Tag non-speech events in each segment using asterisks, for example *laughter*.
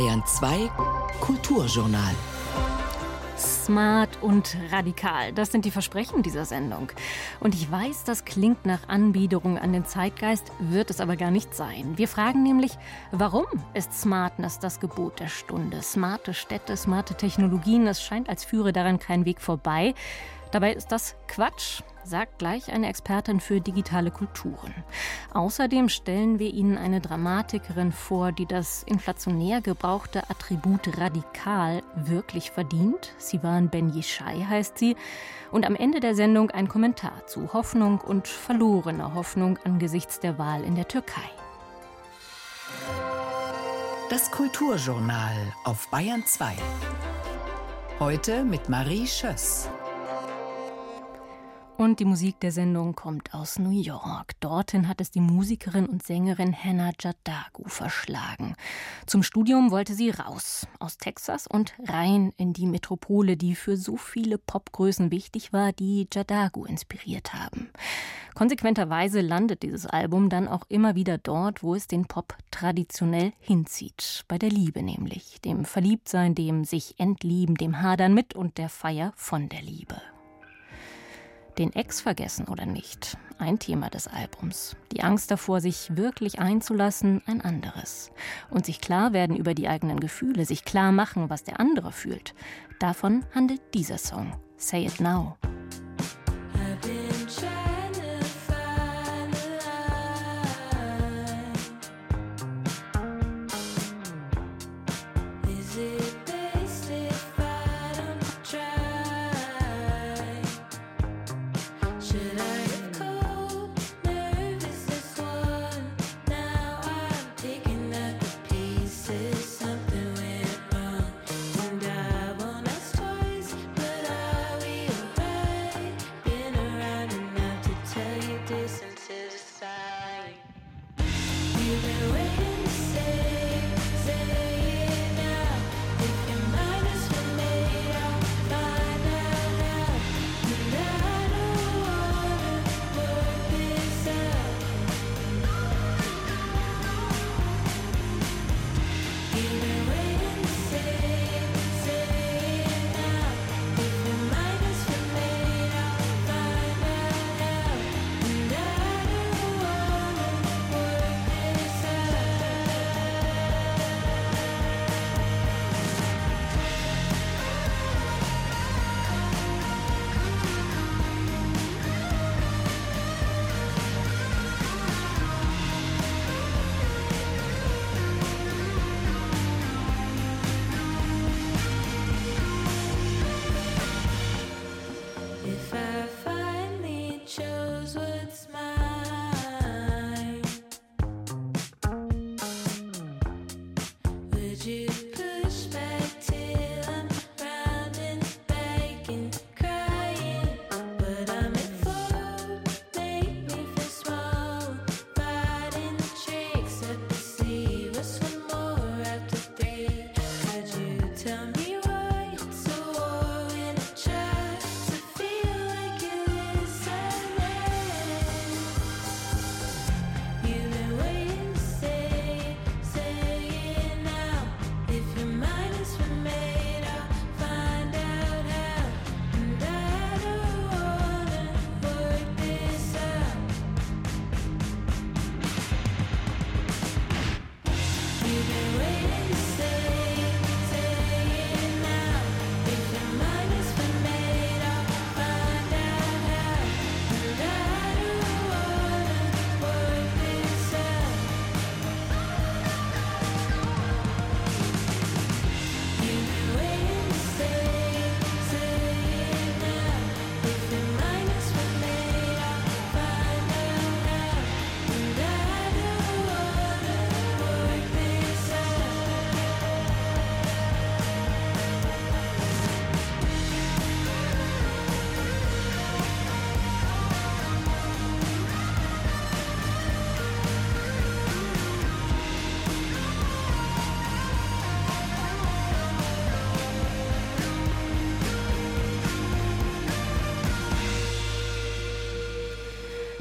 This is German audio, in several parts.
Bayern 2 Kulturjournal. Smart und radikal, das sind die Versprechen dieser Sendung. Und ich weiß, das klingt nach Anbiederung an den Zeitgeist, wird es aber gar nicht sein. Wir fragen nämlich, warum ist Smartness das Gebot der Stunde? Smarte Städte, smarte Technologien, es scheint, als führe daran kein Weg vorbei. Dabei ist das Quatsch sagt gleich eine Expertin für digitale Kulturen. Außerdem stellen wir Ihnen eine Dramatikerin vor, die das inflationär gebrauchte Attribut radikal wirklich verdient. Sivan Ben Yishai heißt sie. Und am Ende der Sendung ein Kommentar zu Hoffnung und verlorener Hoffnung angesichts der Wahl in der Türkei. Das Kulturjournal auf Bayern 2. Heute mit Marie Schöss. Und die Musik der Sendung kommt aus New York. Dorthin hat es die Musikerin und Sängerin Hannah Jadagu verschlagen. Zum Studium wollte sie raus aus Texas und rein in die Metropole, die für so viele Popgrößen wichtig war, die Jadagu inspiriert haben. Konsequenterweise landet dieses Album dann auch immer wieder dort, wo es den Pop traditionell hinzieht. Bei der Liebe nämlich, dem Verliebtsein, dem sich entlieben, dem Hadern mit und der Feier von der Liebe. Den Ex vergessen oder nicht? Ein Thema des Albums. Die Angst davor, sich wirklich einzulassen, ein anderes. Und sich klar werden über die eigenen Gefühle, sich klar machen, was der andere fühlt. Davon handelt dieser Song. Say It Now.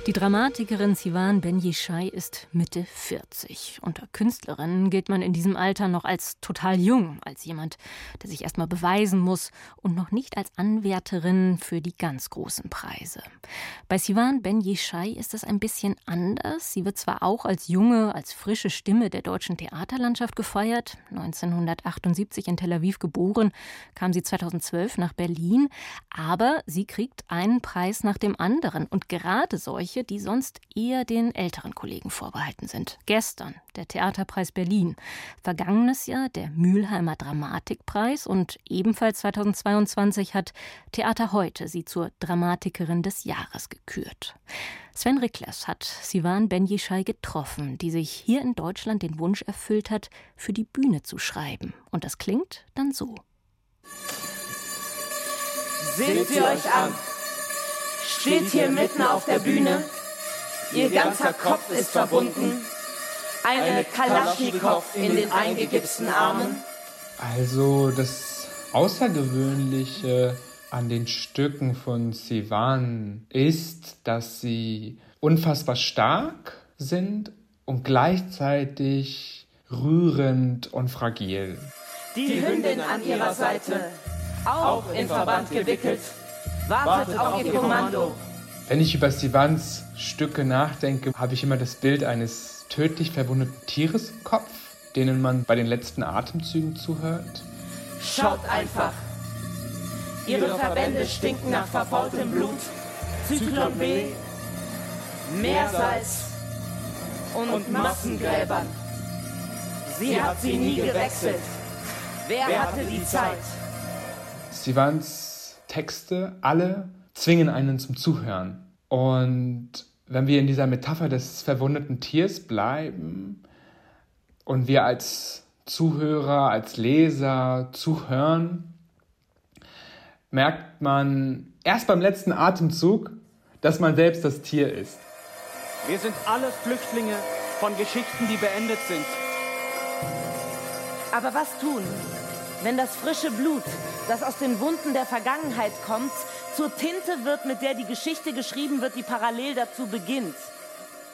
Die Dramatikerin Sivan Ben Yishai ist Mitte 40. Unter Künstlerinnen gilt man in diesem Alter noch als total jung, als jemand, der sich erstmal beweisen muss und noch nicht als Anwärterin für die ganz großen Preise. Bei Sivan Ben Yishai ist das ein bisschen anders. Sie wird zwar auch als junge, als frische Stimme der deutschen Theaterlandschaft gefeiert. 1978 in Tel Aviv geboren, kam sie 2012 nach Berlin, aber sie kriegt einen Preis nach dem anderen und gerade solche Bereiche, die sonst eher den älteren Kollegen vorbehalten sind. Gestern der Theaterpreis Berlin, vergangenes Jahr der Mülheimer Dramatikpreis und ebenfalls 2022 hat Theater heute sie zur Dramatikerin des Jahres gekürt. Sven Ricklers hat Sivan Benjischai getroffen, die sich hier in Deutschland den Wunsch erfüllt hat, für die Bühne zu schreiben. Und das klingt dann so. Seht sie euch an! Steht hier mitten auf der Bühne. Ihr ganzer Kopf ist verbunden. Eine Kalaschnikow in den eingegipsten Armen. Also das Außergewöhnliche an den Stücken von Sivan ist, dass sie unfassbar stark sind und gleichzeitig rührend und fragil. Die Hündin an ihrer Seite, auch in Verband gewickelt, Wartet auf Ihr Kommando. Wenn ich über Sivans Stücke nachdenke, habe ich immer das Bild eines tödlich verwundeten Tieres im Kopf, denen man bei den letzten Atemzügen zuhört. Schaut einfach. Ihre Verbände stinken nach verfaultem Blut, Zyklon B, Meersalz und Massengräbern. Sie hat sie nie gewechselt. Wer hatte die Zeit? Sivans Texte, alle zwingen einen zum Zuhören. Und wenn wir in dieser Metapher des verwundeten Tiers bleiben und wir als Zuhörer, als Leser zuhören, merkt man erst beim letzten Atemzug, dass man selbst das Tier ist. Wir sind alle Flüchtlinge von Geschichten, die beendet sind. Aber was tun, wenn das frische Blut, das aus den Wunden der Vergangenheit kommt, zur Tinte wird, mit der die Geschichte geschrieben wird, die parallel dazu beginnt.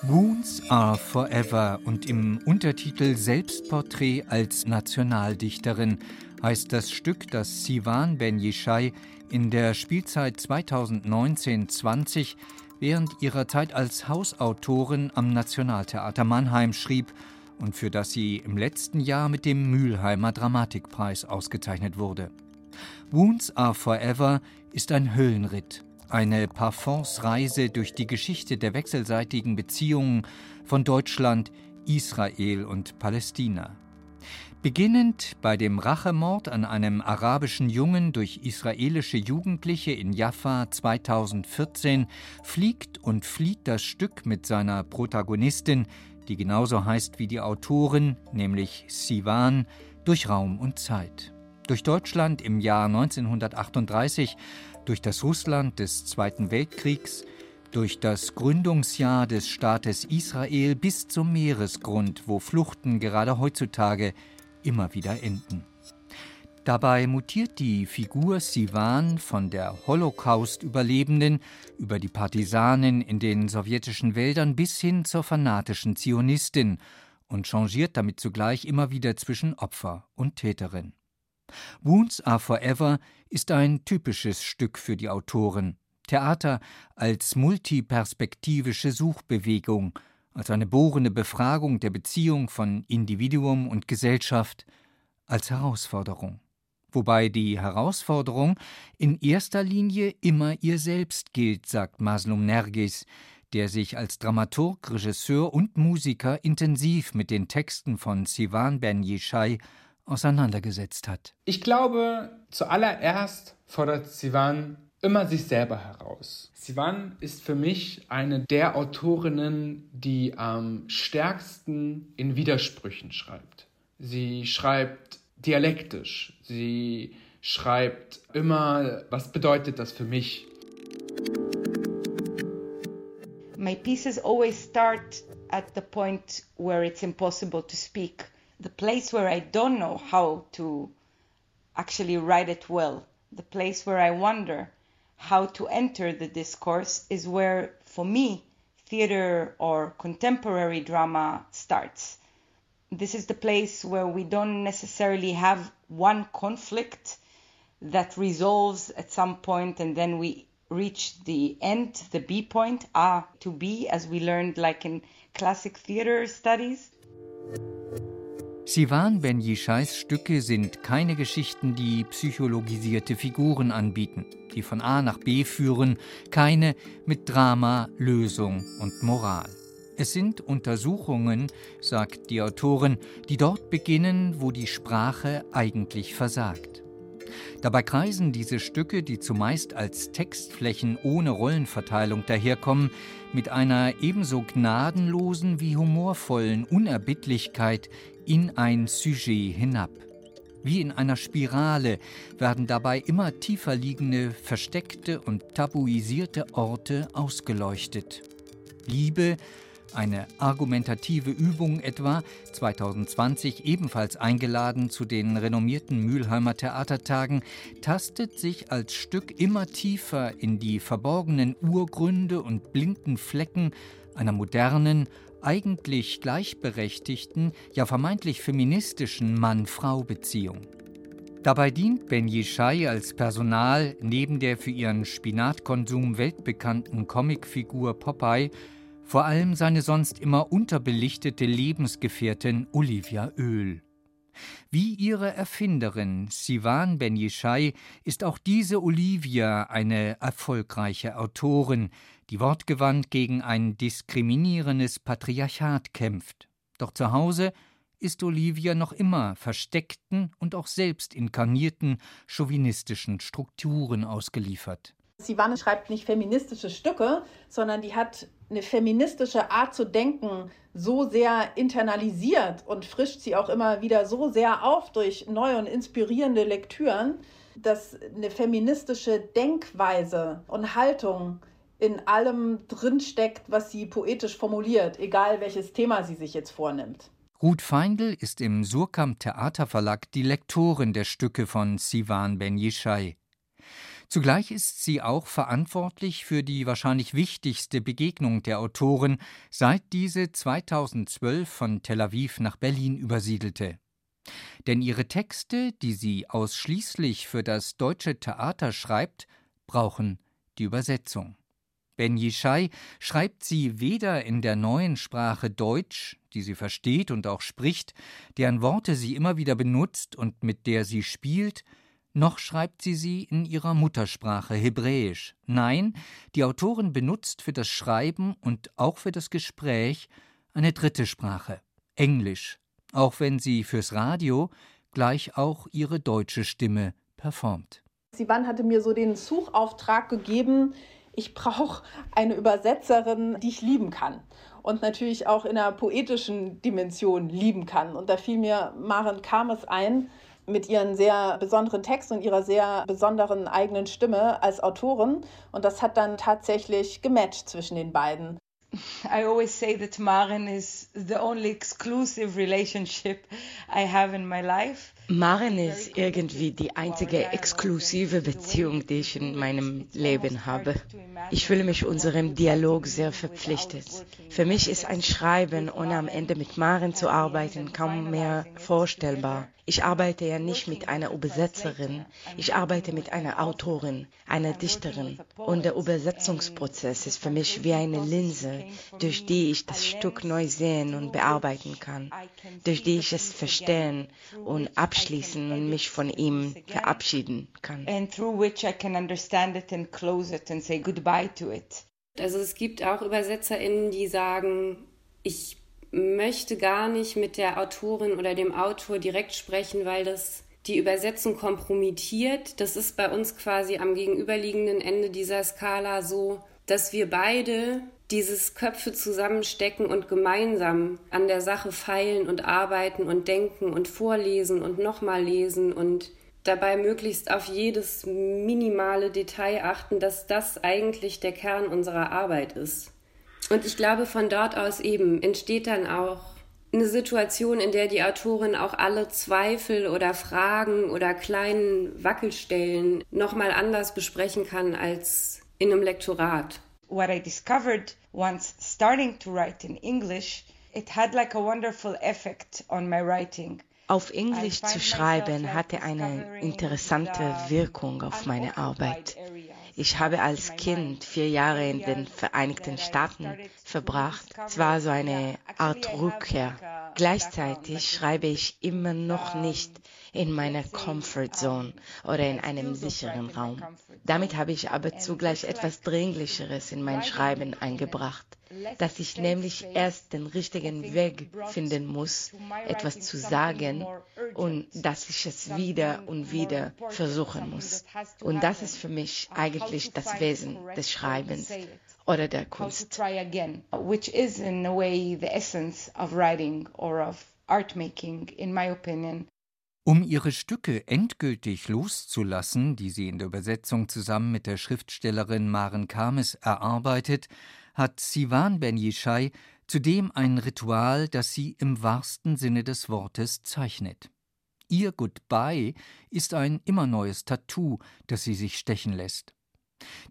Wounds are forever und im Untertitel Selbstporträt als Nationaldichterin heißt das Stück, das Sivan Ben Yishai in der Spielzeit 2019-20 während ihrer Zeit als Hausautorin am Nationaltheater Mannheim schrieb und für das sie im letzten Jahr mit dem Mülheimer Dramatikpreis ausgezeichnet wurde. Wounds Are Forever ist ein Höllenritt, eine Parfumsreise durch die Geschichte der wechselseitigen Beziehungen von Deutschland, Israel und Palästina. Beginnend bei dem Rachemord an einem arabischen Jungen durch israelische Jugendliche in Jaffa 2014 fliegt und flieht das Stück mit seiner Protagonistin die genauso heißt wie die Autorin, nämlich Sivan, durch Raum und Zeit. Durch Deutschland im Jahr 1938, durch das Russland des Zweiten Weltkriegs, durch das Gründungsjahr des Staates Israel bis zum Meeresgrund, wo Fluchten gerade heutzutage immer wieder enden. Dabei mutiert die Figur Sivan von der Holocaust-Überlebenden über die Partisanin in den sowjetischen Wäldern bis hin zur fanatischen Zionistin und changiert damit zugleich immer wieder zwischen Opfer und Täterin. Wounds Are Forever ist ein typisches Stück für die Autorin. Theater als multiperspektivische Suchbewegung, als eine bohrende Befragung der Beziehung von Individuum und Gesellschaft, als Herausforderung wobei die Herausforderung in erster Linie immer ihr selbst gilt, sagt Maslum Nergis, der sich als Dramaturg, Regisseur und Musiker intensiv mit den Texten von Sivan Ben Yishai auseinandergesetzt hat. Ich glaube, zuallererst fordert Sivan immer sich selber heraus. Sivan ist für mich eine der Autorinnen, die am stärksten in Widersprüchen schreibt. Sie schreibt dialektisch. Sie schreibt immer, was bedeutet das für mich? My pieces always start at the point where it's impossible to speak. The place where I don't know how to actually write it well. The place where I wonder how to enter the discourse is where, for me, theater or contemporary drama starts. This is the place where we don't necessarily have one conflict that resolves at some point and then we reach the end, the B point, A to B, as we learned like in classic theater studies. Sivan Ben Yishais Stücke sind keine Geschichten, die psychologisierte Figuren anbieten, die von A nach B führen, keine mit Drama, Lösung und Moral. Es sind Untersuchungen, sagt die Autorin, die dort beginnen, wo die Sprache eigentlich versagt. Dabei kreisen diese Stücke, die zumeist als Textflächen ohne Rollenverteilung daherkommen, mit einer ebenso gnadenlosen wie humorvollen Unerbittlichkeit in ein Sujet hinab. Wie in einer Spirale werden dabei immer tiefer liegende, versteckte und tabuisierte Orte ausgeleuchtet. Liebe, eine argumentative Übung etwa, 2020 ebenfalls eingeladen zu den renommierten Mülheimer Theatertagen, tastet sich als Stück immer tiefer in die verborgenen Urgründe und blinden Flecken einer modernen, eigentlich gleichberechtigten, ja vermeintlich feministischen Mann-Frau-Beziehung. Dabei dient Ben Yishai als Personal neben der für ihren Spinatkonsum weltbekannten Comicfigur Popeye vor allem seine sonst immer unterbelichtete Lebensgefährtin Olivia Öl. Wie ihre Erfinderin Sivan Ben Yishai ist auch diese Olivia eine erfolgreiche Autorin, die wortgewandt gegen ein diskriminierendes Patriarchat kämpft. Doch zu Hause ist Olivia noch immer versteckten und auch selbst inkarnierten chauvinistischen Strukturen ausgeliefert. Sivan schreibt nicht feministische Stücke, sondern die hat eine feministische Art zu denken so sehr internalisiert und frischt sie auch immer wieder so sehr auf durch neue und inspirierende Lektüren, dass eine feministische Denkweise und Haltung in allem drinsteckt, was sie poetisch formuliert, egal welches Thema sie sich jetzt vornimmt. Ruth Feindl ist im Surkamp Theaterverlag die Lektorin der Stücke von Sivan Ben Yishai. Zugleich ist sie auch verantwortlich für die wahrscheinlich wichtigste Begegnung der Autorin, seit diese 2012 von Tel Aviv nach Berlin übersiedelte. Denn ihre Texte, die sie ausschließlich für das deutsche Theater schreibt, brauchen die Übersetzung. Ben Yishai schreibt sie weder in der neuen Sprache Deutsch, die sie versteht und auch spricht, deren Worte sie immer wieder benutzt und mit der sie spielt, noch schreibt sie sie in ihrer Muttersprache Hebräisch. Nein, die Autorin benutzt für das Schreiben und auch für das Gespräch eine dritte Sprache, Englisch, auch wenn sie fürs Radio gleich auch ihre deutsche Stimme performt. Sivan hatte mir so den Suchauftrag gegeben, ich brauche eine Übersetzerin, die ich lieben kann und natürlich auch in einer poetischen Dimension lieben kann. Und da fiel mir Maren Kames ein, mit ihren sehr besonderen Texten und ihrer sehr besonderen eigenen Stimme als Autorin. Und das hat dann tatsächlich gematcht zwischen den beiden. I always say that Maren is the only exclusive relationship I have in my life. Maren ist irgendwie die einzige exklusive Beziehung, die ich in meinem Leben habe. Ich fühle mich unserem Dialog sehr verpflichtet. Für mich ist ein Schreiben, ohne am Ende mit Maren zu arbeiten, kaum mehr vorstellbar. Ich arbeite ja nicht mit einer Übersetzerin, ich arbeite mit einer Autorin, einer Dichterin. Und der Übersetzungsprozess ist für mich wie eine Linse, durch die ich das Stück neu sehen und bearbeiten kann, durch die ich es verstehen und abschließen und mich von ihm verabschieden kann. Also es gibt auch ÜbersetzerInnen, die sagen, ich möchte gar nicht mit der Autorin oder dem Autor direkt sprechen, weil das die Übersetzung kompromittiert. Das ist bei uns quasi am gegenüberliegenden Ende dieser Skala so, dass wir beide dieses Köpfe zusammenstecken und gemeinsam an der Sache feilen und arbeiten und denken und vorlesen und nochmal lesen und dabei möglichst auf jedes minimale Detail achten, dass das eigentlich der Kern unserer Arbeit ist. Und ich glaube, von dort aus eben entsteht dann auch eine Situation, in der die Autorin auch alle Zweifel oder Fragen oder kleinen Wackelstellen nochmal anders besprechen kann als in einem Lektorat. What I discovered once starting to write in English, it had like a wonderful effect on my writing. Auf Englisch zu schreiben hatte eine interessante Wirkung auf meine Arbeit. Ich habe als Kind vier Jahre in den Vereinigten Staaten verbracht. Es war so eine Art Rückkehr. Gleichzeitig schreibe ich immer noch nicht in meiner Comfort Zone oder in einem sicheren Raum. Damit habe ich aber zugleich etwas Dringlicheres in mein Schreiben eingebracht, dass ich nämlich erst den richtigen Weg finden muss, etwas zu sagen und dass ich es wieder und wieder versuchen muss. Und das ist für mich eigentlich das Wesen des Schreibens oder der Kunst. Which is in a way the essence of writing or of art making, in my opinion. Um ihre Stücke endgültig loszulassen, die sie in der Übersetzung zusammen mit der Schriftstellerin Maren Kames erarbeitet, hat Sivan Ben Yishai zudem ein Ritual, das sie im wahrsten Sinne des Wortes zeichnet. Ihr Goodbye ist ein immer neues Tattoo, das sie sich stechen lässt.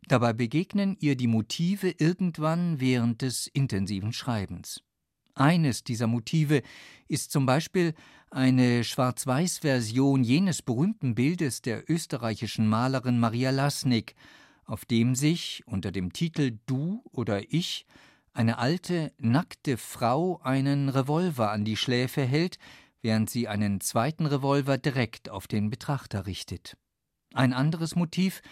Dabei begegnen ihr die Motive irgendwann während des intensiven Schreibens. Eines dieser Motive ist zum Beispiel eine Schwarz-Weiß-Version jenes berühmten Bildes der österreichischen Malerin Maria Lasnik, auf dem sich unter dem Titel Du oder Ich eine alte, nackte Frau einen Revolver an die Schläfe hält, während sie einen zweiten Revolver direkt auf den Betrachter richtet. Ein anderes Motiv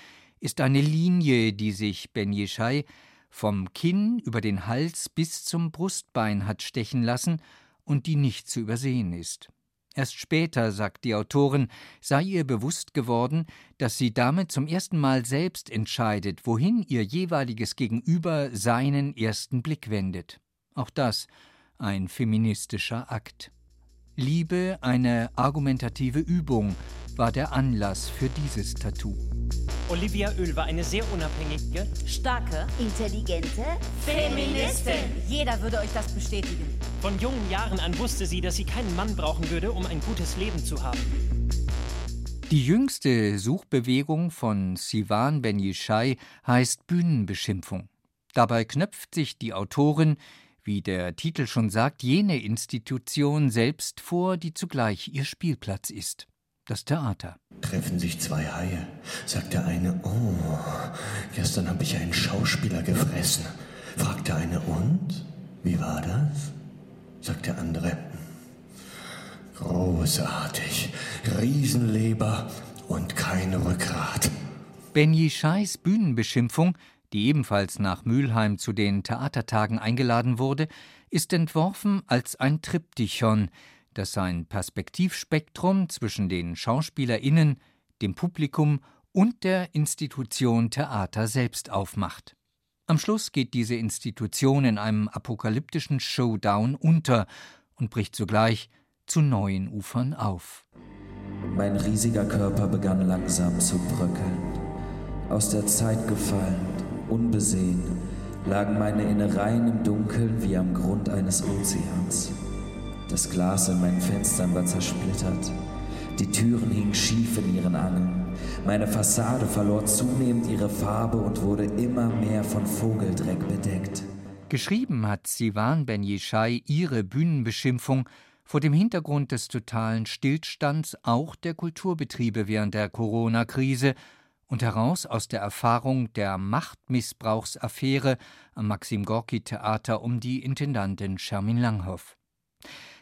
ist eine Linie, die sich Ben Yeshai vom Kinn über den Hals bis zum Brustbein hat stechen lassen und die nicht zu übersehen ist. Erst später, sagt die Autorin, sei ihr bewusst geworden, dass sie damit zum ersten Mal selbst entscheidet, wohin ihr jeweiliges Gegenüber seinen ersten Blick wendet. Auch das ein feministischer Akt. Liebe, eine argumentative Übung, war der Anlass für dieses Tattoo. Olivia Öl war eine sehr unabhängige, starke, intelligente Feministin. Jeder würde euch das bestätigen. Von jungen Jahren an wusste sie, dass sie keinen Mann brauchen würde, um ein gutes Leben zu haben. Die jüngste Suchbewegung von Sivan Ben Yishai heißt Bühnenbeschimpfung. Dabei knöpft sich die Autorin wie der Titel schon sagt, jene Institution selbst vor, die zugleich ihr Spielplatz ist. Das Theater. Treffen sich zwei Haie, sagt der eine, oh, gestern habe ich einen Schauspieler gefressen. Fragt der eine, und? Wie war das? Sagt der andere, großartig, Riesenleber und kein Rückgrat. Ben Yishais Bühnenbeschimpfung die ebenfalls nach Mülheim zu den Theatertagen eingeladen wurde, ist entworfen als ein Triptychon, das sein Perspektivspektrum zwischen den SchauspielerInnen, dem Publikum und der Institution Theater selbst aufmacht. Am Schluss geht diese Institution in einem apokalyptischen Showdown unter und bricht zugleich zu neuen Ufern auf. Mein riesiger Körper begann langsam zu bröckeln, aus der Zeit gefallen, unbesehen, lagen meine Innereien im Dunkeln wie am Grund eines Ozeans. Das Glas in meinen Fenstern war zersplittert. Die Türen hingen schief in ihren Angeln. Meine Fassade verlor zunehmend ihre Farbe und wurde immer mehr von Vogeldreck bedeckt. Geschrieben hat Sivan Ben Yishai ihre Bühnenbeschimpfung vor dem Hintergrund des totalen Stillstands auch der Kulturbetriebe während der Corona-Krise und heraus aus der Erfahrung der Machtmissbrauchsaffäre am Maxim Gorki Theater um die Intendantin Shermin Langhoff.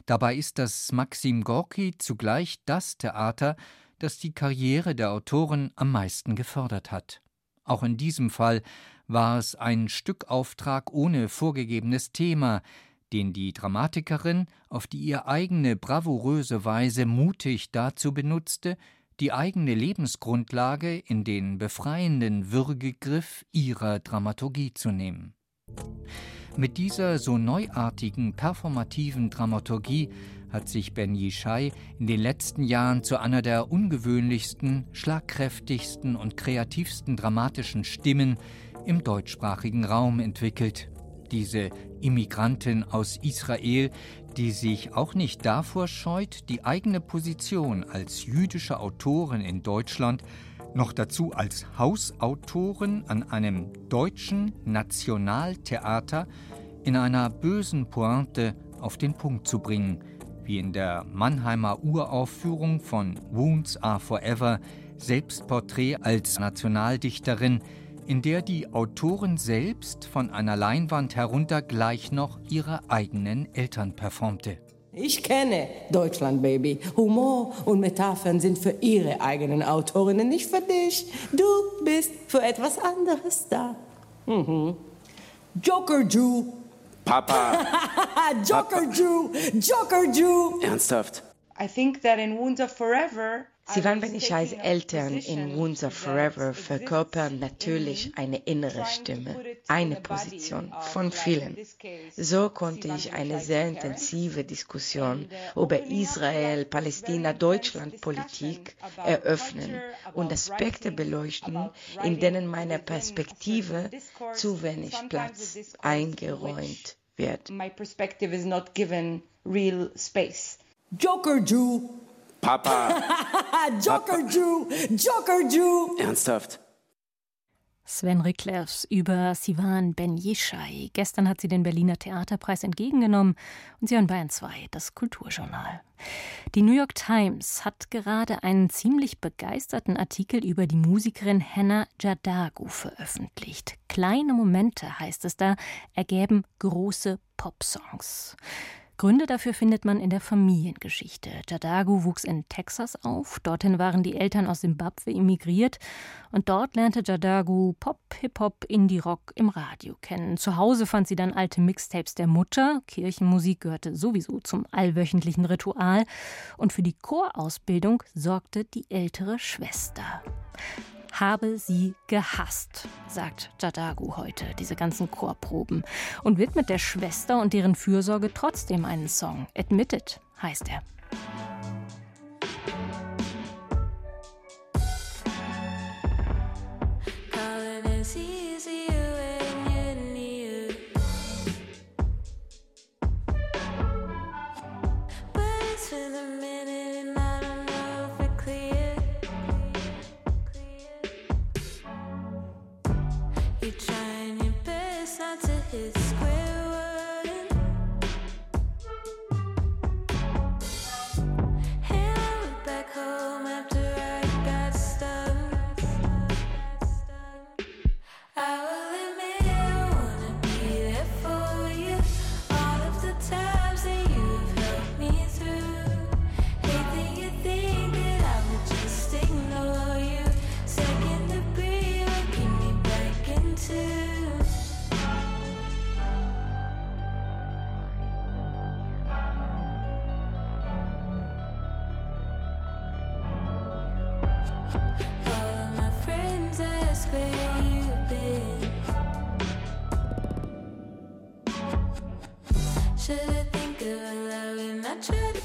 Dabei ist das Maxim Gorki zugleich das Theater, das die Karriere der Autorin am meisten gefördert hat. Auch in diesem Fall war es ein Stückauftrag ohne vorgegebenes Thema, den die Dramatikerin auf die ihr eigene bravouröse Weise mutig dazu benutzte, die eigene Lebensgrundlage in den befreienden Würgegriff ihrer Dramaturgie zu nehmen. Mit dieser so neuartigen performativen Dramaturgie hat sich Ben Yishai in den letzten Jahren zu einer der ungewöhnlichsten, schlagkräftigsten und kreativsten dramatischen Stimmen im deutschsprachigen Raum entwickelt. Diese Immigrantin aus Israel, die sich auch nicht davor scheut, die eigene Position als jüdische Autorin in Deutschland Noch dazu als Hausautorin an einem deutschen Nationaltheater in einer bösen Pointe auf den Punkt zu bringen, wie in der Mannheimer Uraufführung von Wounds Are Forever Selbstporträt als Nationaldichterin, in der die Autorin selbst von einer Leinwand herunter gleich noch ihre eigenen Eltern performte. Ich kenne Deutschland, Baby. Humor und Metaphern sind für ihre eigenen Autorinnen, nicht für dich. Du bist für etwas anderes da. Mhm. Joker Jew. Papa. *laughs* Joker Papa. Jew. Joker Jew. Ernsthaft. I think that in Wounds of Forever Sivan Benishais Eltern in Wounds of Forever verkörpern natürlich eine innere Stimme, eine Position von vielen. So konnte ich eine sehr intensive Diskussion über Israel-Palästina-Deutschland-Politik eröffnen und Aspekte beleuchten, in denen meiner Perspektive zu wenig Platz eingeräumt wird. Joker Jew Papa. *laughs* Joker Jew, Joker Jew. Ernsthaft. Sven Riklers über Sivan Ben Yishai. Gestern hat sie den Berliner Theaterpreis entgegengenommen und sie hören Bayern 2, das Kulturjournal. Die New York Times hat gerade einen ziemlich begeisterten Artikel über die Musikerin Hannah Jadagu veröffentlicht. Kleine Momente, heißt es da, ergeben große Popsongs. Gründe dafür findet man in der Familiengeschichte. Jadagu wuchs in Texas auf. Dorthin waren die Eltern aus Simbabwe emigriert. Und dort lernte Jadagu Pop, Hip-Hop, Indie-Rock im Radio kennen. Zu Hause fand sie dann alte Mixtapes der Mutter. Kirchenmusik gehörte sowieso zum allwöchentlichen Ritual. Und für die Chorausbildung sorgte die ältere Schwester habe sie gehasst, sagt Jadagu heute, diese ganzen Chorproben, und widmet der Schwester und deren Fürsorge trotzdem einen Song. Admitted heißt er.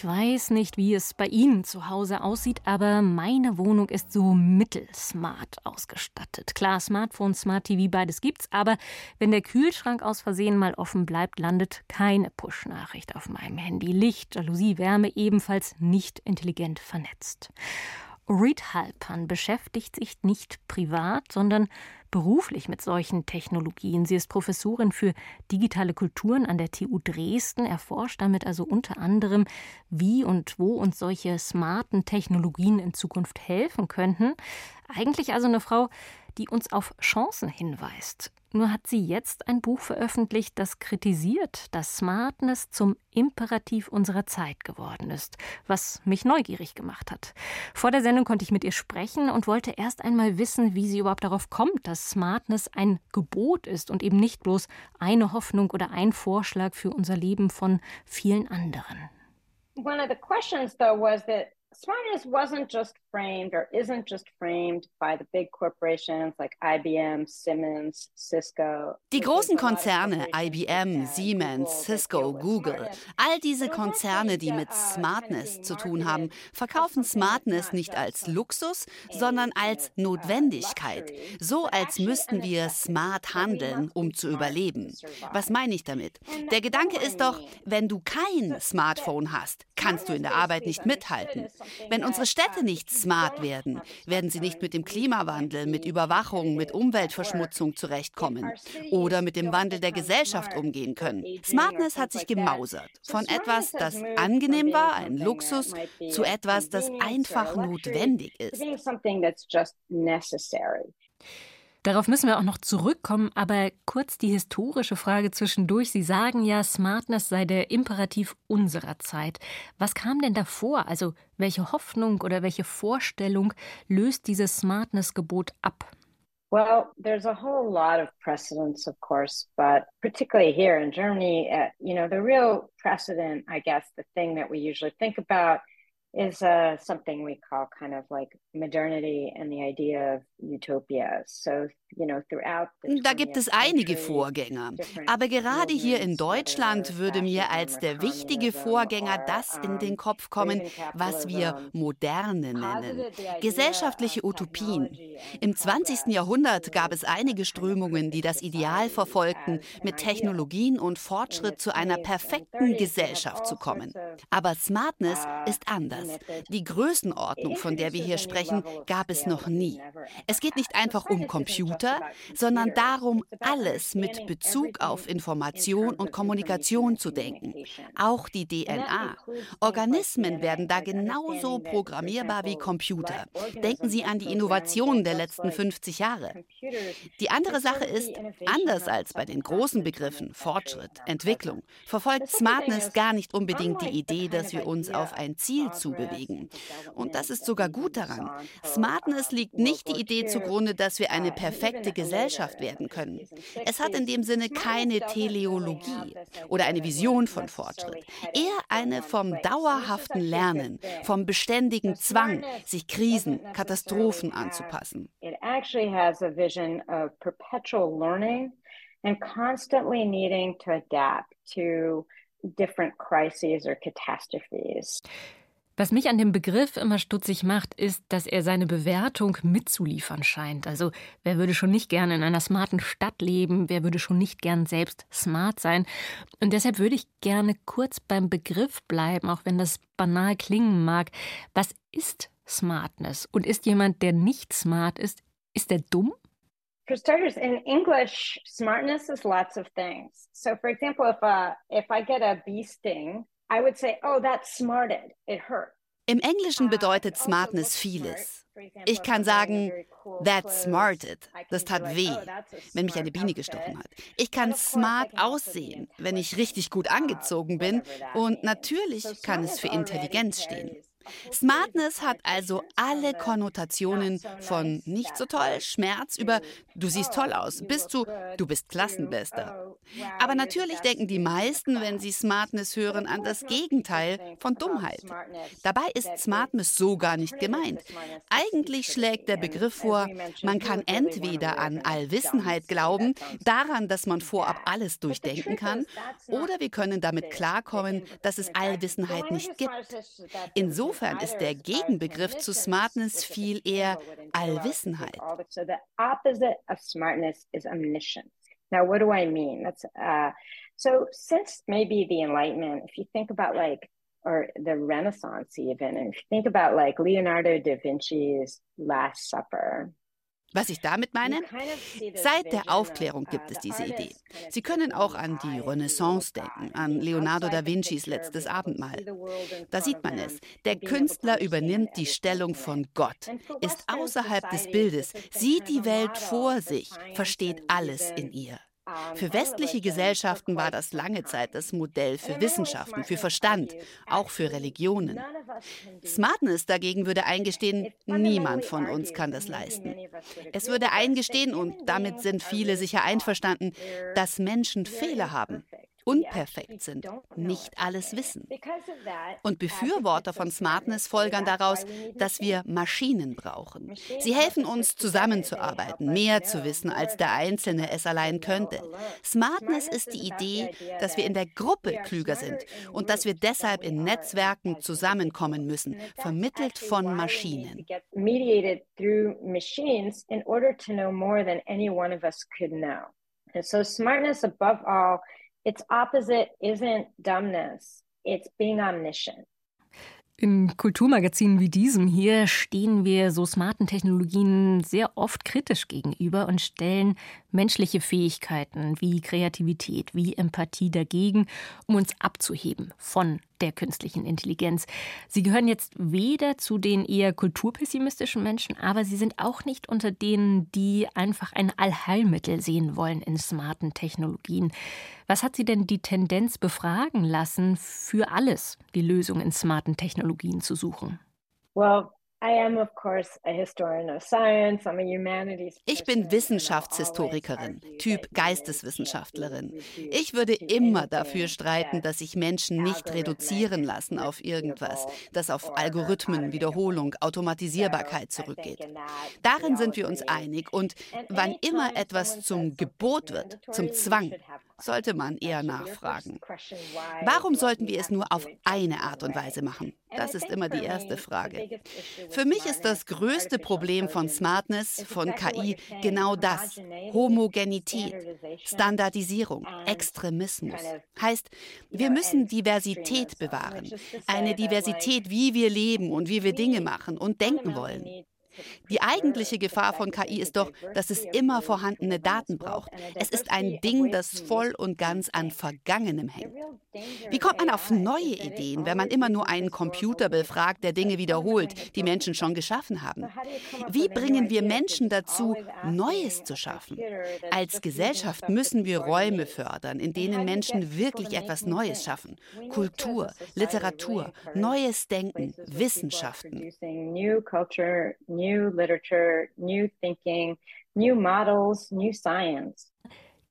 Ich weiß nicht, wie es bei Ihnen zu Hause aussieht, aber meine Wohnung ist so mittelsmart ausgestattet. Klar, Smartphone, Smart TV, beides gibt's, aber wenn der Kühlschrank aus Versehen mal offen bleibt, landet keine Push-Nachricht auf meinem Handy. Licht, Jalousie, Wärme ebenfalls nicht intelligent vernetzt. Reed Halpern beschäftigt sich nicht privat, sondern beruflich mit solchen Technologien. Sie ist Professorin für digitale Kulturen an der TU Dresden, erforscht damit also unter anderem, wie und wo uns solche smarten Technologien in Zukunft helfen könnten. Eigentlich also eine Frau, die uns auf Chancen hinweist. Nur hat sie jetzt ein Buch veröffentlicht, das kritisiert, dass Smartness zum Imperativ unserer Zeit geworden ist, was mich neugierig gemacht hat. Vor der Sendung konnte ich mit ihr sprechen und wollte erst einmal wissen, wie sie überhaupt darauf kommt, dass Smartness ein Gebot ist und eben nicht bloß eine Hoffnung oder ein Vorschlag für unser Leben von vielen anderen. One of the questions though was that smartness wasn't just framed or isn't just framed by the big corporations like IBM, Siemens, Cisco. Die großen Konzerne IBM, Siemens, Cisco, Google, all diese Konzerne, die mit Smartness zu tun haben, verkaufen Smartness nicht als Luxus, sondern als Notwendigkeit. So als müssten wir smart handeln, um zu überleben. Was meine ich damit? Der Gedanke ist doch, wenn du kein Smartphone hast, kannst du in der Arbeit nicht mithalten. Wenn unsere Städte nicht smart werden, werden sie nicht mit dem Klimawandel, mit Überwachung, mit Umweltverschmutzung zurechtkommen oder mit dem Wandel der Gesellschaft umgehen können. Smartness hat sich gemausert. Von etwas, das angenehm war, ein Luxus, zu etwas, das einfach notwendig ist. Darauf müssen wir auch noch zurückkommen, aber kurz die historische Frage zwischendurch. Sie sagen ja, Smartness sei der Imperativ unserer Zeit. Was kam denn davor? Also welche Hoffnung oder welche Vorstellung löst dieses Smartness-Gebot ab? Well, there's a whole lot of precedents, of course, but particularly here in Germany, uh, you know, the real precedent, I guess, the thing that we usually think about is uh, something we call kind of like modernity and the idea of utopia. So Da gibt es einige Vorgänger. Aber gerade hier in Deutschland würde mir als der wichtige Vorgänger das in den Kopf kommen, was wir Moderne nennen. Gesellschaftliche Utopien. Im 20. Jahrhundert gab es einige Strömungen, die das Ideal verfolgten, mit Technologien und Fortschritt zu einer perfekten Gesellschaft zu kommen. Aber Smartness ist anders. Die Größenordnung, von der wir hier sprechen, gab es noch nie. Es geht nicht einfach um Computer, sondern darum, alles mit Bezug auf Information und Kommunikation zu denken. Auch die DNA. Organismen werden da genauso programmierbar wie Computer. Denken Sie an die Innovationen der letzten 50 Jahre. Die andere Sache ist, anders als bei den großen Begriffen Fortschritt, Entwicklung, verfolgt Smartness gar nicht unbedingt die Idee, dass wir uns auf ein Ziel zubewegen. Und das ist sogar gut daran. Smartness liegt nicht die Idee zugrunde, dass wir eine perfekte Gesellschaft werden können. Es hat in dem Sinne keine Teleologie oder eine Vision von Fortschritt, eher eine vom dauerhaften Lernen, vom beständigen Zwang, sich Krisen, Katastrophen anzupassen. and constantly needing to adapt to different crises or catastrophes. Was mich an dem Begriff immer stutzig macht, ist, dass er seine Bewertung mitzuliefern scheint. Also wer würde schon nicht gerne in einer smarten Stadt leben, wer würde schon nicht gern selbst smart sein. Und deshalb würde ich gerne kurz beim Begriff bleiben, auch wenn das banal klingen mag. Was ist Smartness? Und ist jemand, der nicht smart ist, ist er dumm? For starters, in English, smartness is lots of things. So, for example, if uh, if I get a bee sting, I would say, oh, that smarted. It hurt. Im Englischen bedeutet also Smartness vieles. Ich kann sagen, that smarted. Das tat weh, oh, wenn mich eine Biene gestochen hat. Ich kann smart aussehen, wenn ich richtig gut angezogen bin. Und natürlich kann es für Intelligenz stehen. Smartness hat also alle Konnotationen von nicht so toll, Schmerz über du siehst toll aus, bis zu du bist Klassenbester. Aber natürlich denken die meisten, wenn sie Smartness hören, an das Gegenteil von Dummheit. Dabei ist Smartness so gar nicht gemeint. Eigentlich schlägt der Begriff vor, man kann entweder an Allwissenheit glauben, daran, dass man vorab alles durchdenken kann, oder wir können damit klarkommen, dass es Allwissenheit nicht gibt. Insofern Insofern ist der Gegenbegriff zu Smartness viel eher Allwissenheit. Now, what do I mean? That's uh, so since maybe the Enlightenment, if you think about like, or the Renaissance even, and if you think about like Leonardo da Vinci's Last Supper, Was ich damit meine? Seit der Aufklärung gibt es diese Idee. Sie können auch an die Renaissance denken, an Leonardo da Vincis letztes Abendmahl. Da sieht man es. Der Künstler übernimmt die Stellung von Gott, ist außerhalb des Bildes, sieht die Welt vor sich, versteht alles in ihr. Für westliche Gesellschaften war das lange Zeit das Modell für Wissenschaften, für Verstand, auch für Religionen. Smartness dagegen würde eingestehen, niemand von uns kann das leisten. Es würde eingestehen, und damit sind viele sicher einverstanden, dass Menschen Fehler haben unperfekt sind, nicht alles wissen. Und Befürworter von Smartness folgern daraus, dass wir Maschinen brauchen. Sie helfen uns zusammenzuarbeiten, mehr zu wissen, als der Einzelne es allein könnte. Smartness ist die Idee, dass wir in der Gruppe klüger sind und dass wir deshalb in Netzwerken zusammenkommen müssen, vermittelt von Maschinen. And so smartness above all its opposite isn't dumbness, it's being omniscient. In Kulturmagazinen wie diesem hier stehen wir so smarten Technologien sehr oft kritisch gegenüber und stellen menschliche Fähigkeiten wie Kreativität, wie Empathie dagegen, um uns abzuheben von der künstlichen Intelligenz. Sie gehören jetzt weder zu den eher kulturpessimistischen Menschen, aber sie sind auch nicht unter denen, die einfach ein Allheilmittel sehen wollen in smarten Technologien. Was hat Sie denn die Tendenz befragen lassen, für alles die Lösung in smarten Technologien zu suchen? Well, ich bin Wissenschaftshistorikerin, Typ Geisteswissenschaftlerin. Ich würde immer dafür streiten, dass sich Menschen nicht reduzieren lassen auf irgendwas, das auf Algorithmen, Wiederholung, Automatisierbarkeit zurückgeht. Darin sind wir uns einig und wann immer etwas zum Gebot wird, zum Zwang, sollte man eher nachfragen. Warum sollten wir es nur auf eine Art und Weise machen? Das ist immer die erste Frage. Für mich ist das größte Problem von Smartness, von KI, genau das. Homogenität, Standardisierung, Extremismus. Heißt, wir müssen Diversität bewahren. Eine Diversität, wie wir leben und wie wir Dinge machen und denken wollen. Die eigentliche Gefahr von KI ist doch, dass es immer vorhandene Daten braucht. Es ist ein Ding, das voll und ganz an Vergangenem hängt. Wie kommt man auf neue Ideen, wenn man immer nur einen Computer befragt, der Dinge wiederholt, die Menschen schon geschaffen haben? Wie bringen wir Menschen dazu, Neues zu schaffen? Als Gesellschaft müssen wir Räume fördern, in denen Menschen wirklich etwas Neues schaffen. Kultur, Literatur, neues Denken, Wissenschaften new literature, new thinking, new models, new science.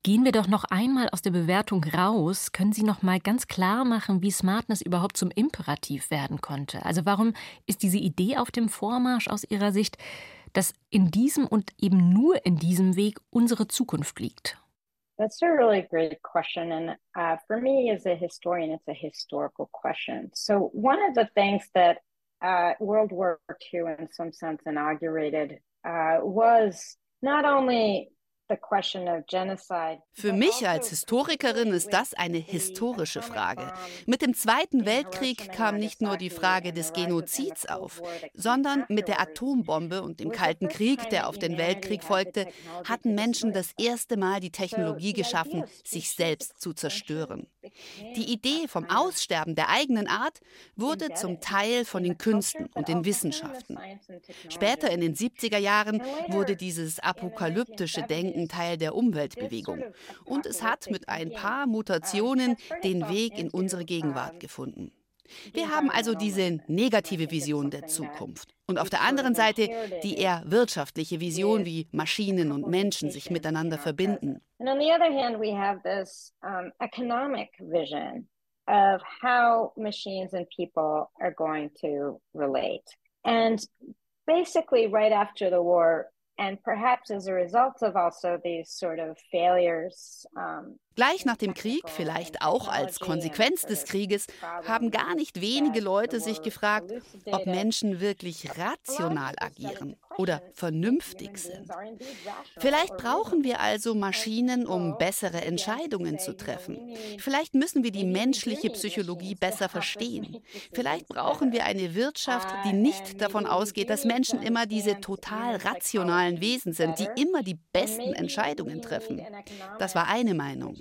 Gehen wir doch noch einmal aus der Bewertung raus. Können Sie noch mal ganz klar machen, wie Smartness überhaupt zum Imperativ werden konnte? Also warum ist diese Idee auf dem Vormarsch aus Ihrer Sicht, dass in diesem und eben nur in diesem Weg unsere Zukunft liegt? That's a really great question. And uh, for me, as a historian, it's a historical question. So, one of the things that uh, World War II, in some sense, inaugurated uh, was not only Für mich als Historikerin ist das eine historische Frage. Mit dem Zweiten Weltkrieg kam nicht nur die Frage des Genozids auf, sondern mit der Atombombe und dem Kalten Krieg, der auf den Weltkrieg folgte, hatten Menschen das erste Mal die Technologie geschaffen, sich selbst zu zerstören. Die Idee vom Aussterben der eigenen Art wurde zum Teil von den Künsten und den Wissenschaften. Später in den 70er Jahren wurde dieses apokalyptische Denken wichtigen Teil der Umweltbewegung. Und es hat mit ein paar Mutationen den Weg in unsere Gegenwart gefunden. Wir haben also diese negative Vision der Zukunft. Und auf der anderen Seite die eher wirtschaftliche Vision, wie Maschinen und Menschen sich miteinander verbinden. Of how machines and people are going to relate. And basically, right after the war, and perhaps as a result of also these sort of failures um, Gleich nach dem Krieg, vielleicht auch als Konsequenz des Krieges, haben gar nicht wenige Leute sich gefragt, ob Menschen wirklich rational agieren oder vernünftig sind. Vielleicht brauchen wir also Maschinen, um bessere Entscheidungen zu treffen. Vielleicht müssen wir die menschliche Psychologie besser verstehen. Vielleicht brauchen wir eine Wirtschaft, die nicht davon ausgeht, dass Menschen immer diese total rationalen Wesen sind, die immer die besten Entscheidungen treffen. Das war eine Meinung.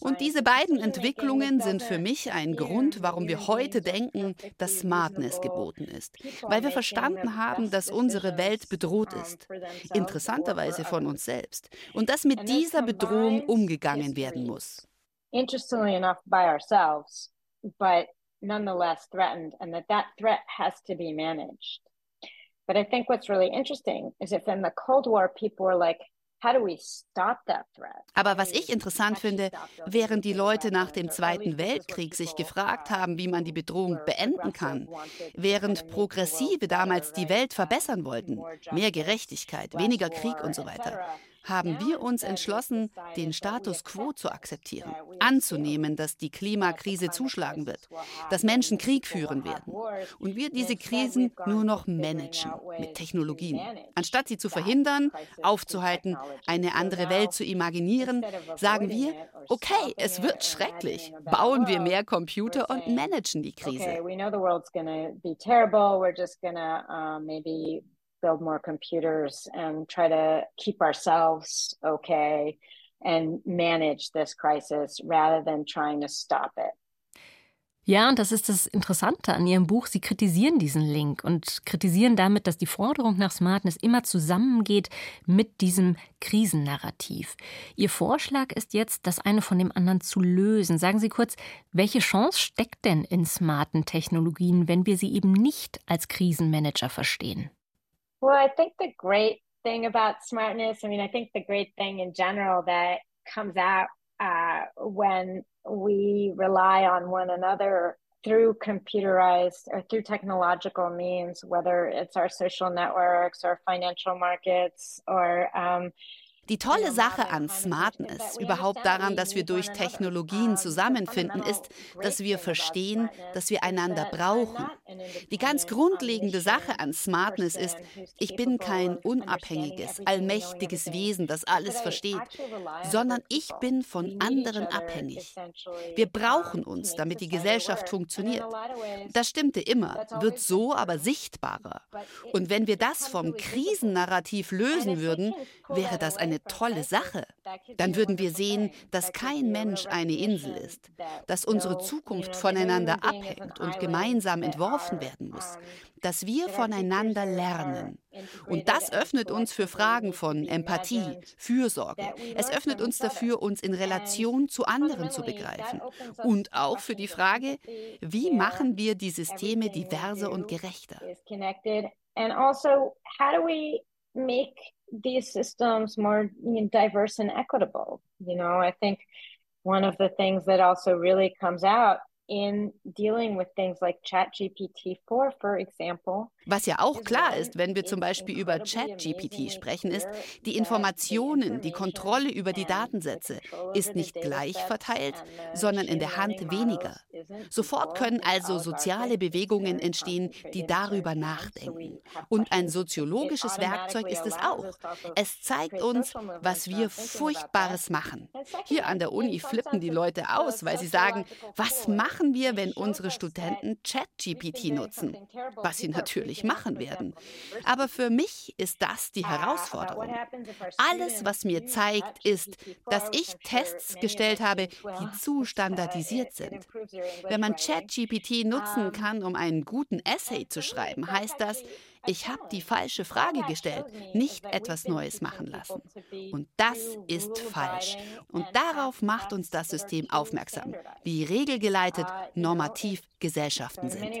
Und diese beiden Entwicklungen sind für mich ein Grund, warum wir heute denken, dass Smartness geboten ist. Weil wir verstanden haben, dass unsere Welt bedroht ist. Interessanterweise von uns selbst. Und dass mit dieser Bedrohung umgegangen werden muss. Interestingly enough, by ourselves, but nonetheless threatened, and that that threat has to be managed. But I think what's really interesting is if in the Cold War people were like, aber was ich interessant finde, während die Leute nach dem Zweiten Weltkrieg sich gefragt haben, wie man die Bedrohung beenden kann, während Progressive damals die Welt verbessern wollten, mehr Gerechtigkeit, weniger Krieg und so weiter, haben wir uns entschlossen, den Status quo zu akzeptieren, anzunehmen, dass die Klimakrise zuschlagen wird, dass Menschen Krieg führen werden und wir diese Krisen nur noch managen mit Technologien. Anstatt sie zu verhindern, aufzuhalten, eine andere Welt zu imaginieren, sagen wir, okay, es wird schrecklich, bauen wir mehr Computer und managen die Krise. Build more computers and try to keep ourselves okay and manage this crisis rather than trying to stop it. Ja, und das ist das Interessante an Ihrem Buch. Sie kritisieren diesen Link und kritisieren damit, dass die Forderung nach Smartness immer zusammengeht mit diesem Krisennarrativ. Ihr Vorschlag ist jetzt, das eine von dem anderen zu lösen. Sagen Sie kurz, welche Chance steckt denn in smarten Technologien, wenn wir sie eben nicht als Krisenmanager verstehen? Well, I think the great thing about smartness, I mean, I think the great thing in general that comes out uh, when we rely on one another through computerized or through technological means, whether it's our social networks or financial markets or um, Die tolle Sache an Smartness, überhaupt daran, dass wir durch Technologien zusammenfinden, ist, dass wir verstehen, dass wir einander brauchen. Die ganz grundlegende Sache an Smartness ist, ich bin kein unabhängiges, allmächtiges Wesen, das alles versteht, sondern ich bin von anderen abhängig. Wir brauchen uns, damit die Gesellschaft funktioniert. Das stimmte immer, wird so aber sichtbarer. Und wenn wir das vom Krisennarrativ lösen würden, wäre das eine tolle Sache. Dann würden wir sehen, dass kein Mensch eine Insel ist, dass unsere Zukunft voneinander abhängt und gemeinsam entworfen werden muss, dass wir voneinander lernen. Und das öffnet uns für Fragen von Empathie, Fürsorge. Es öffnet uns dafür, uns in Relation zu anderen zu begreifen. Und auch für die Frage, wie machen wir die Systeme diverser und gerechter? And also, how do we make these systems more diverse and equitable. You know, I think one of the things that also really comes out in dealing with things like ChatGPT-4, for example, Was ja auch klar ist, wenn wir zum Beispiel über ChatGPT sprechen, ist, die Informationen, die Kontrolle über die Datensätze ist nicht gleich verteilt, sondern in der Hand weniger. Sofort können also soziale Bewegungen entstehen, die darüber nachdenken. Und ein soziologisches Werkzeug ist es auch. Es zeigt uns, was wir Furchtbares machen. Hier an der Uni flippen die Leute aus, weil sie sagen, was machen wir, wenn unsere Studenten ChatGPT nutzen? Was sie natürlich nicht machen werden. Aber für mich ist das die Herausforderung. Alles, was mir zeigt, ist, dass ich Tests gestellt habe, die zu standardisiert sind. Wenn man ChatGPT nutzen kann, um einen guten Essay zu schreiben, heißt das, ich habe die falsche Frage gestellt, nicht etwas Neues machen lassen. Und das ist falsch. Und darauf macht uns das System aufmerksam, wie regelgeleitet, normativ Gesellschaften sind.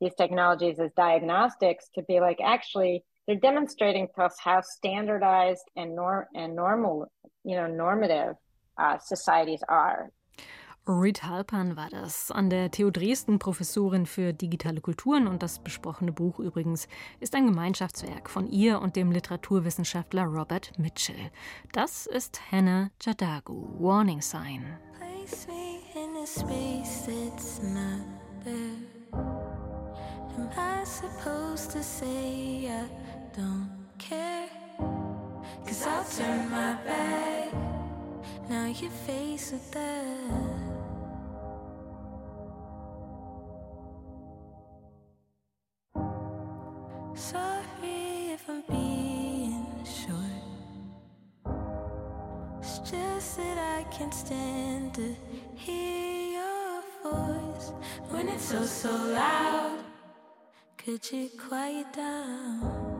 These technologies as diagnostics to be like actually they're demonstrating to us how standardized and norm and normal you know normative uh, societies are Reed Halpern war das, an der TU Dresden Professorin für digitale Kulturen und das besprochene Buch übrigens ist ein Gemeinschaftswerk von ihr und dem Literaturwissenschaftler Robert Mitchell. Das ist Hannah Jadagu, Warning Sign. Place me in a space that's not there. Am I supposed to say I don't care? Cause I'll turn my back. Now you're faced with that. Sorry if I'm being short. It's just that I can't stand to hear your voice when it's so, so loud. 科技快到。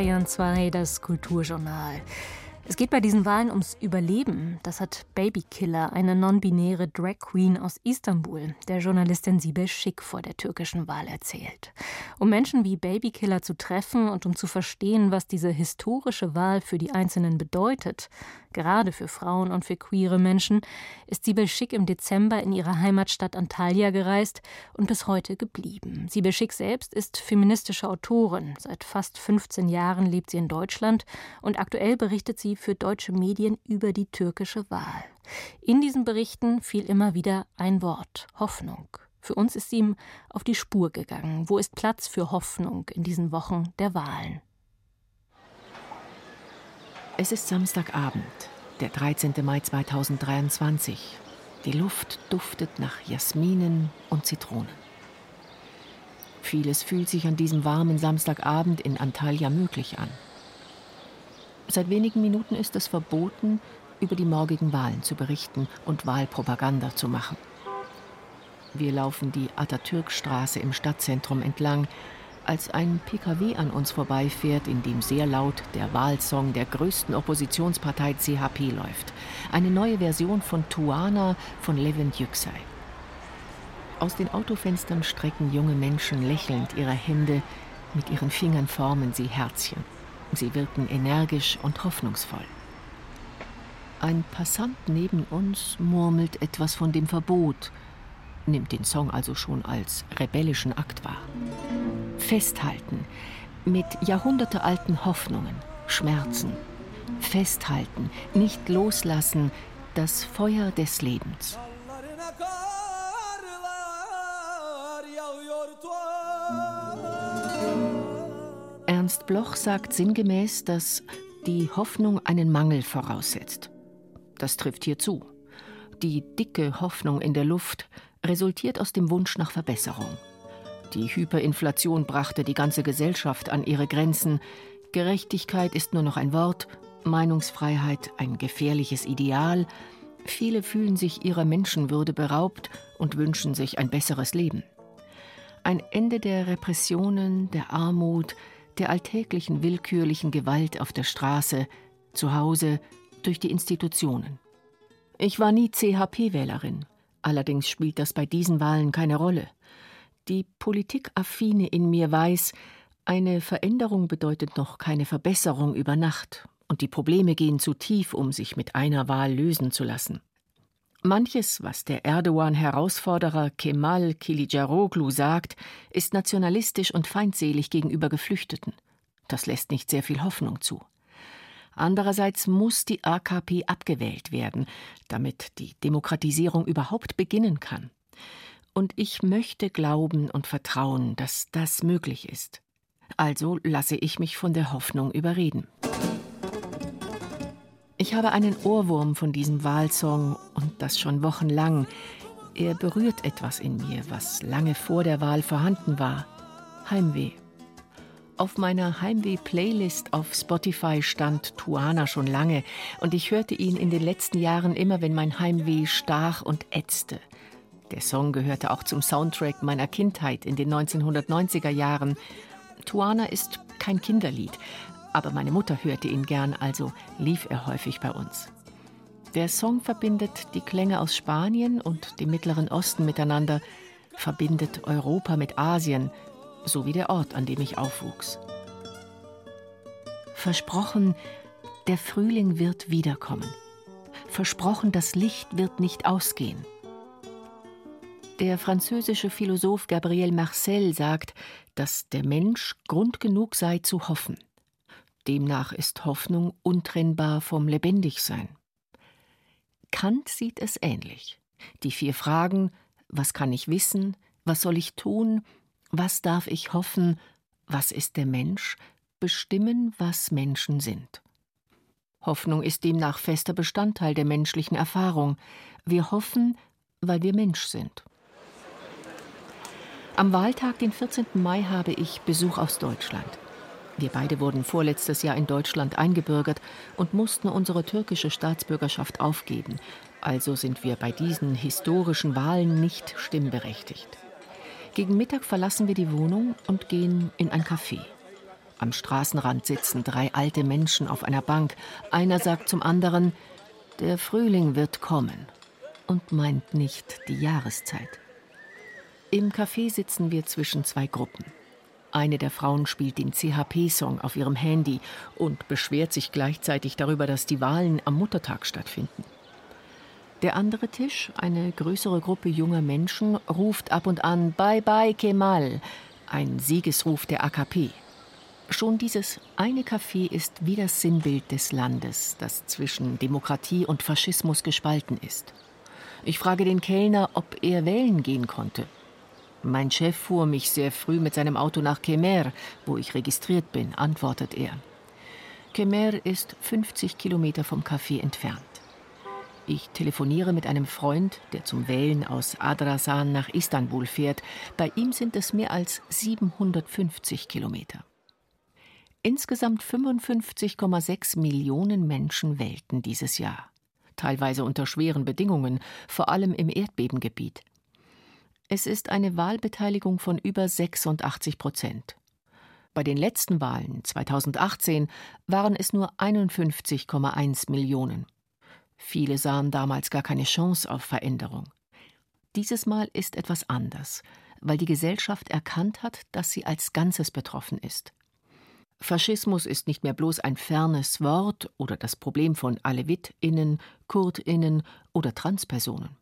Bayern 2, das Kulturjournal. Geht bei diesen Wahlen ums Überleben. Das hat Babykiller, eine non-binäre Drag Queen aus Istanbul, der Journalistin Sibel Schick vor der türkischen Wahl erzählt. Um Menschen wie Babykiller zu treffen und um zu verstehen, was diese historische Wahl für die Einzelnen bedeutet, gerade für Frauen und für queere Menschen, ist Sibel Schick im Dezember in ihre Heimatstadt Antalya gereist und bis heute geblieben. Sibel Schick selbst ist feministische Autorin. Seit fast 15 Jahren lebt sie in Deutschland und aktuell berichtet sie für deutsche Medien über die türkische Wahl. In diesen Berichten fiel immer wieder ein Wort Hoffnung. Für uns ist ihm auf die Spur gegangen. Wo ist Platz für Hoffnung in diesen Wochen der Wahlen? Es ist Samstagabend, der 13. Mai 2023. Die Luft duftet nach Jasminen und Zitronen. Vieles fühlt sich an diesem warmen Samstagabend in Antalya möglich an. Seit wenigen Minuten ist es verboten, über die morgigen Wahlen zu berichten und Wahlpropaganda zu machen. Wir laufen die Atatürk-Straße im Stadtzentrum entlang, als ein PKW an uns vorbeifährt, in dem sehr laut der Wahlsong der größten Oppositionspartei CHP läuft. Eine neue Version von Tuana von Levent Yüksel. Aus den Autofenstern strecken junge Menschen lächelnd ihre Hände, mit ihren Fingern formen sie Herzchen. Sie wirken energisch und hoffnungsvoll. Ein Passant neben uns murmelt etwas von dem Verbot, nimmt den Song also schon als rebellischen Akt wahr. Festhalten mit jahrhundertealten Hoffnungen, Schmerzen. Festhalten, nicht loslassen, das Feuer des Lebens. Ernst Bloch sagt sinngemäß, dass die Hoffnung einen Mangel voraussetzt. Das trifft hier zu. Die dicke Hoffnung in der Luft resultiert aus dem Wunsch nach Verbesserung. Die Hyperinflation brachte die ganze Gesellschaft an ihre Grenzen. Gerechtigkeit ist nur noch ein Wort, Meinungsfreiheit ein gefährliches Ideal. Viele fühlen sich ihrer Menschenwürde beraubt und wünschen sich ein besseres Leben. Ein Ende der Repressionen, der Armut, der alltäglichen willkürlichen Gewalt auf der Straße, zu Hause, durch die Institutionen. Ich war nie CHP-Wählerin, allerdings spielt das bei diesen Wahlen keine Rolle. Die Politikaffine in mir weiß, eine Veränderung bedeutet noch keine Verbesserung über Nacht, und die Probleme gehen zu tief, um sich mit einer Wahl lösen zu lassen. Manches, was der Erdogan-Herausforderer Kemal Kilicaroglu sagt, ist nationalistisch und feindselig gegenüber Geflüchteten. Das lässt nicht sehr viel Hoffnung zu. Andererseits muss die AKP abgewählt werden, damit die Demokratisierung überhaupt beginnen kann. Und ich möchte glauben und vertrauen, dass das möglich ist. Also lasse ich mich von der Hoffnung überreden. Ich habe einen Ohrwurm von diesem Wahlsong und das schon wochenlang. Er berührt etwas in mir, was lange vor der Wahl vorhanden war. Heimweh. Auf meiner Heimweh-Playlist auf Spotify stand Tuana schon lange und ich hörte ihn in den letzten Jahren immer, wenn mein Heimweh stach und ätzte. Der Song gehörte auch zum Soundtrack meiner Kindheit in den 1990er Jahren. Tuana ist kein Kinderlied, aber meine Mutter hörte ihn gern, also lief er häufig bei uns. Der Song verbindet die Klänge aus Spanien und dem Mittleren Osten miteinander, verbindet Europa mit Asien, so wie der Ort, an dem ich aufwuchs. Versprochen, der Frühling wird wiederkommen. Versprochen, das Licht wird nicht ausgehen. Der französische Philosoph Gabriel Marcel sagt, dass der Mensch Grund genug sei zu hoffen. Demnach ist Hoffnung untrennbar vom Lebendigsein. Kant sieht es ähnlich. Die vier Fragen Was kann ich wissen? Was soll ich tun? Was darf ich hoffen? Was ist der Mensch? bestimmen, was Menschen sind. Hoffnung ist demnach fester Bestandteil der menschlichen Erfahrung. Wir hoffen, weil wir Mensch sind. Am Wahltag, den 14. Mai, habe ich Besuch aus Deutschland. Wir beide wurden vorletztes Jahr in Deutschland eingebürgert und mussten unsere türkische Staatsbürgerschaft aufgeben. Also sind wir bei diesen historischen Wahlen nicht stimmberechtigt. Gegen Mittag verlassen wir die Wohnung und gehen in ein Café. Am Straßenrand sitzen drei alte Menschen auf einer Bank. Einer sagt zum anderen, der Frühling wird kommen und meint nicht die Jahreszeit. Im Café sitzen wir zwischen zwei Gruppen. Eine der Frauen spielt den CHP-Song auf ihrem Handy und beschwert sich gleichzeitig darüber, dass die Wahlen am Muttertag stattfinden. Der andere Tisch, eine größere Gruppe junger Menschen, ruft ab und an Bye bye Kemal, ein Siegesruf der AKP. Schon dieses eine Café ist wie das Sinnbild des Landes, das zwischen Demokratie und Faschismus gespalten ist. Ich frage den Kellner, ob er wählen gehen konnte. Mein Chef fuhr mich sehr früh mit seinem Auto nach Kemer, wo ich registriert bin, antwortet er. Kemer ist 50 Kilometer vom Café entfernt. Ich telefoniere mit einem Freund, der zum Wählen aus Adrasan nach Istanbul fährt. Bei ihm sind es mehr als 750 Kilometer. Insgesamt 55,6 Millionen Menschen wählten dieses Jahr. Teilweise unter schweren Bedingungen, vor allem im Erdbebengebiet. Es ist eine Wahlbeteiligung von über 86 Prozent. Bei den letzten Wahlen 2018 waren es nur 51,1 Millionen. Viele sahen damals gar keine Chance auf Veränderung. Dieses Mal ist etwas anders, weil die Gesellschaft erkannt hat, dass sie als Ganzes betroffen ist. Faschismus ist nicht mehr bloß ein fernes Wort oder das Problem von Alevitinnen, Kurdinnen oder Transpersonen.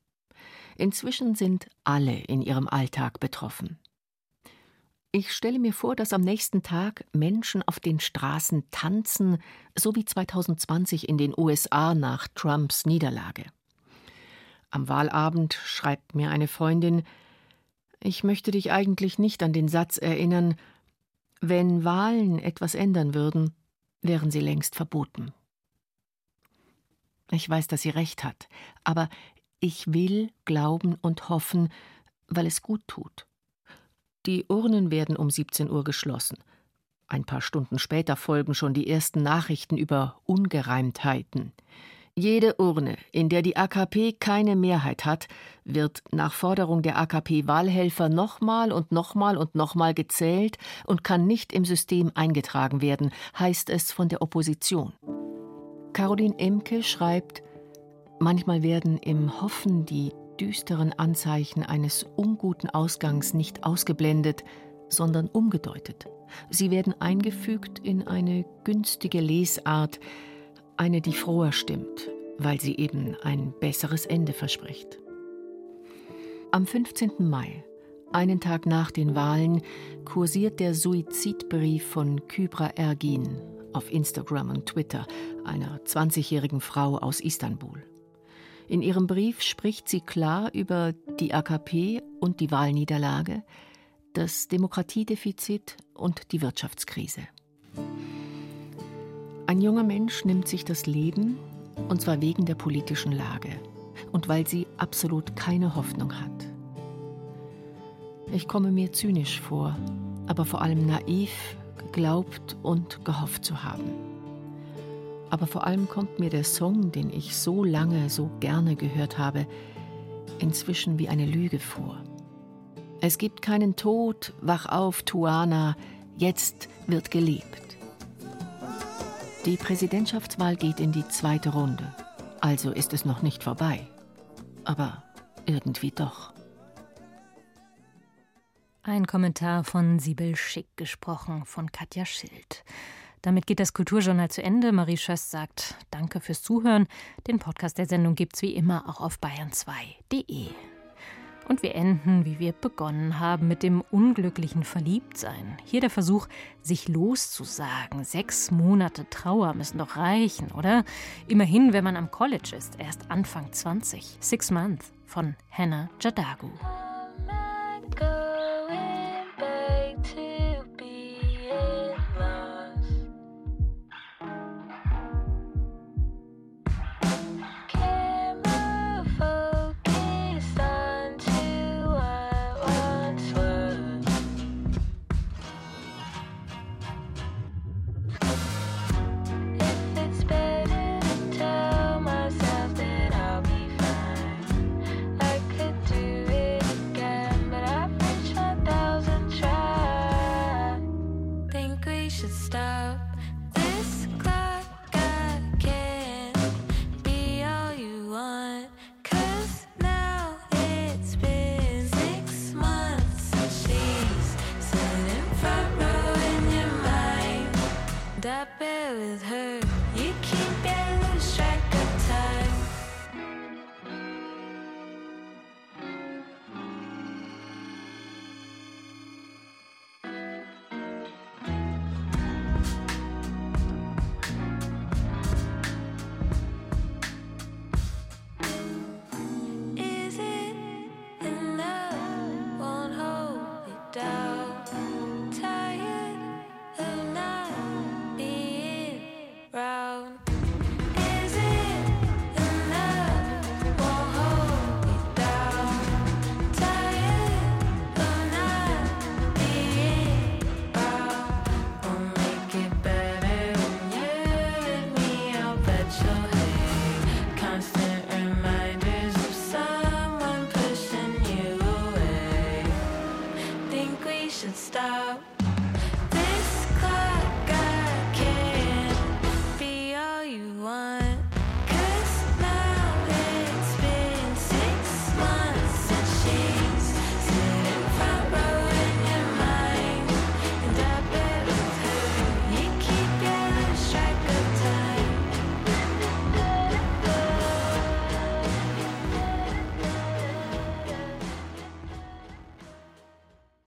Inzwischen sind alle in ihrem Alltag betroffen. Ich stelle mir vor, dass am nächsten Tag Menschen auf den Straßen tanzen, so wie 2020 in den USA nach Trumps Niederlage. Am Wahlabend schreibt mir eine Freundin, ich möchte dich eigentlich nicht an den Satz erinnern, wenn Wahlen etwas ändern würden, wären sie längst verboten. Ich weiß, dass sie recht hat, aber ich will glauben und hoffen, weil es gut tut. Die Urnen werden um 17 Uhr geschlossen. Ein paar Stunden später folgen schon die ersten Nachrichten über Ungereimtheiten. Jede Urne, in der die AKP keine Mehrheit hat, wird nach Forderung der AKP-Wahlhelfer nochmal und nochmal und nochmal gezählt und kann nicht im System eingetragen werden, heißt es von der Opposition. Caroline Emke schreibt, manchmal werden im Hoffen die düsteren Anzeichen eines unguten Ausgangs nicht ausgeblendet, sondern umgedeutet. Sie werden eingefügt in eine günstige Lesart, eine, die froher stimmt, weil sie eben ein besseres Ende verspricht. Am 15. Mai, einen Tag nach den Wahlen, kursiert der Suizidbrief von Kybra Ergin auf Instagram und Twitter, einer 20-jährigen Frau aus Istanbul. In ihrem Brief spricht sie klar über die AKP und die Wahlniederlage, das Demokratiedefizit und die Wirtschaftskrise. Ein junger Mensch nimmt sich das Leben, und zwar wegen der politischen Lage und weil sie absolut keine Hoffnung hat. Ich komme mir zynisch vor, aber vor allem naiv, geglaubt und gehofft zu haben. Aber vor allem kommt mir der Song, den ich so lange, so gerne gehört habe, inzwischen wie eine Lüge vor. Es gibt keinen Tod, wach auf, Tuana, jetzt wird gelebt. Die Präsidentschaftswahl geht in die zweite Runde. Also ist es noch nicht vorbei. Aber irgendwie doch. Ein Kommentar von Sibyl Schick gesprochen von Katja Schild. Damit geht das Kulturjournal zu Ende. Marie Schöss sagt Danke fürs Zuhören. Den Podcast der Sendung gibt es wie immer auch auf bayern2.de. Und wir enden, wie wir begonnen haben, mit dem unglücklichen Verliebtsein. Hier der Versuch, sich loszusagen. Sechs Monate Trauer müssen doch reichen, oder? Immerhin, wenn man am College ist, erst Anfang 20. Six Months von Hannah Jadagu.